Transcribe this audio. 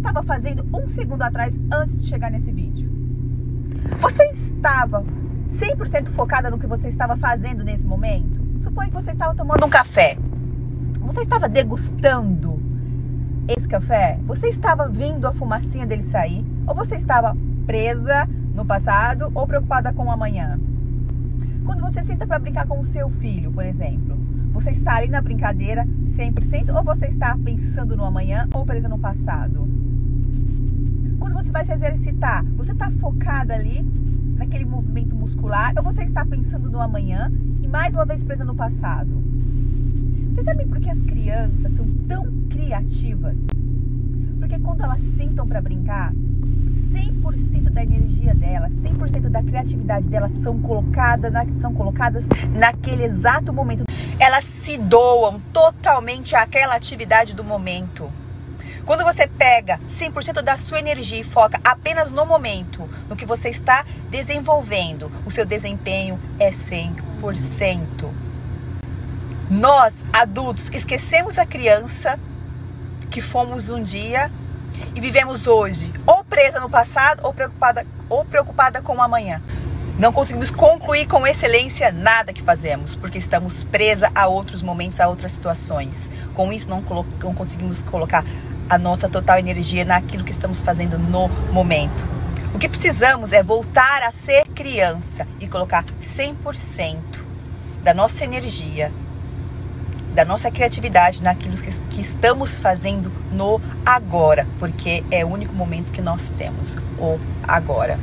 estava fazendo um segundo atrás antes de chegar nesse vídeo? Você estava 100% focada no que você estava fazendo nesse momento? Suponha que você estava tomando um café. Você estava degustando esse café? Você estava vendo a fumacinha dele sair? Ou você estava presa no passado ou preocupada com o amanhã? Quando você senta para brincar com o seu filho, por exemplo, você está ali na brincadeira 100% ou você está pensando no amanhã ou presa no passado? Quando você vai se exercitar, você está focada ali naquele movimento muscular ou você está pensando no amanhã e mais uma vez presa no passado? Vocês sabem por que as crianças são tão criativas? Porque quando elas sentam para brincar, 100% da energia delas, 100% da criatividade delas são colocadas, na, são colocadas naquele exato momento. Elas se doam totalmente àquela atividade do momento. Quando você pega 100% da sua energia e foca apenas no momento, no que você está desenvolvendo, o seu desempenho é 100%. Nós, adultos, esquecemos a criança que fomos um dia e vivemos hoje ou presa no passado ou preocupada, ou preocupada com o amanhã. Não conseguimos concluir com excelência nada que fazemos, porque estamos presa a outros momentos, a outras situações. Com isso, não, não conseguimos colocar a nossa total energia naquilo que estamos fazendo no momento. O que precisamos é voltar a ser criança e colocar 100% da nossa energia da nossa criatividade naquilo que, que estamos fazendo no agora, porque é o único momento que nós temos, o agora.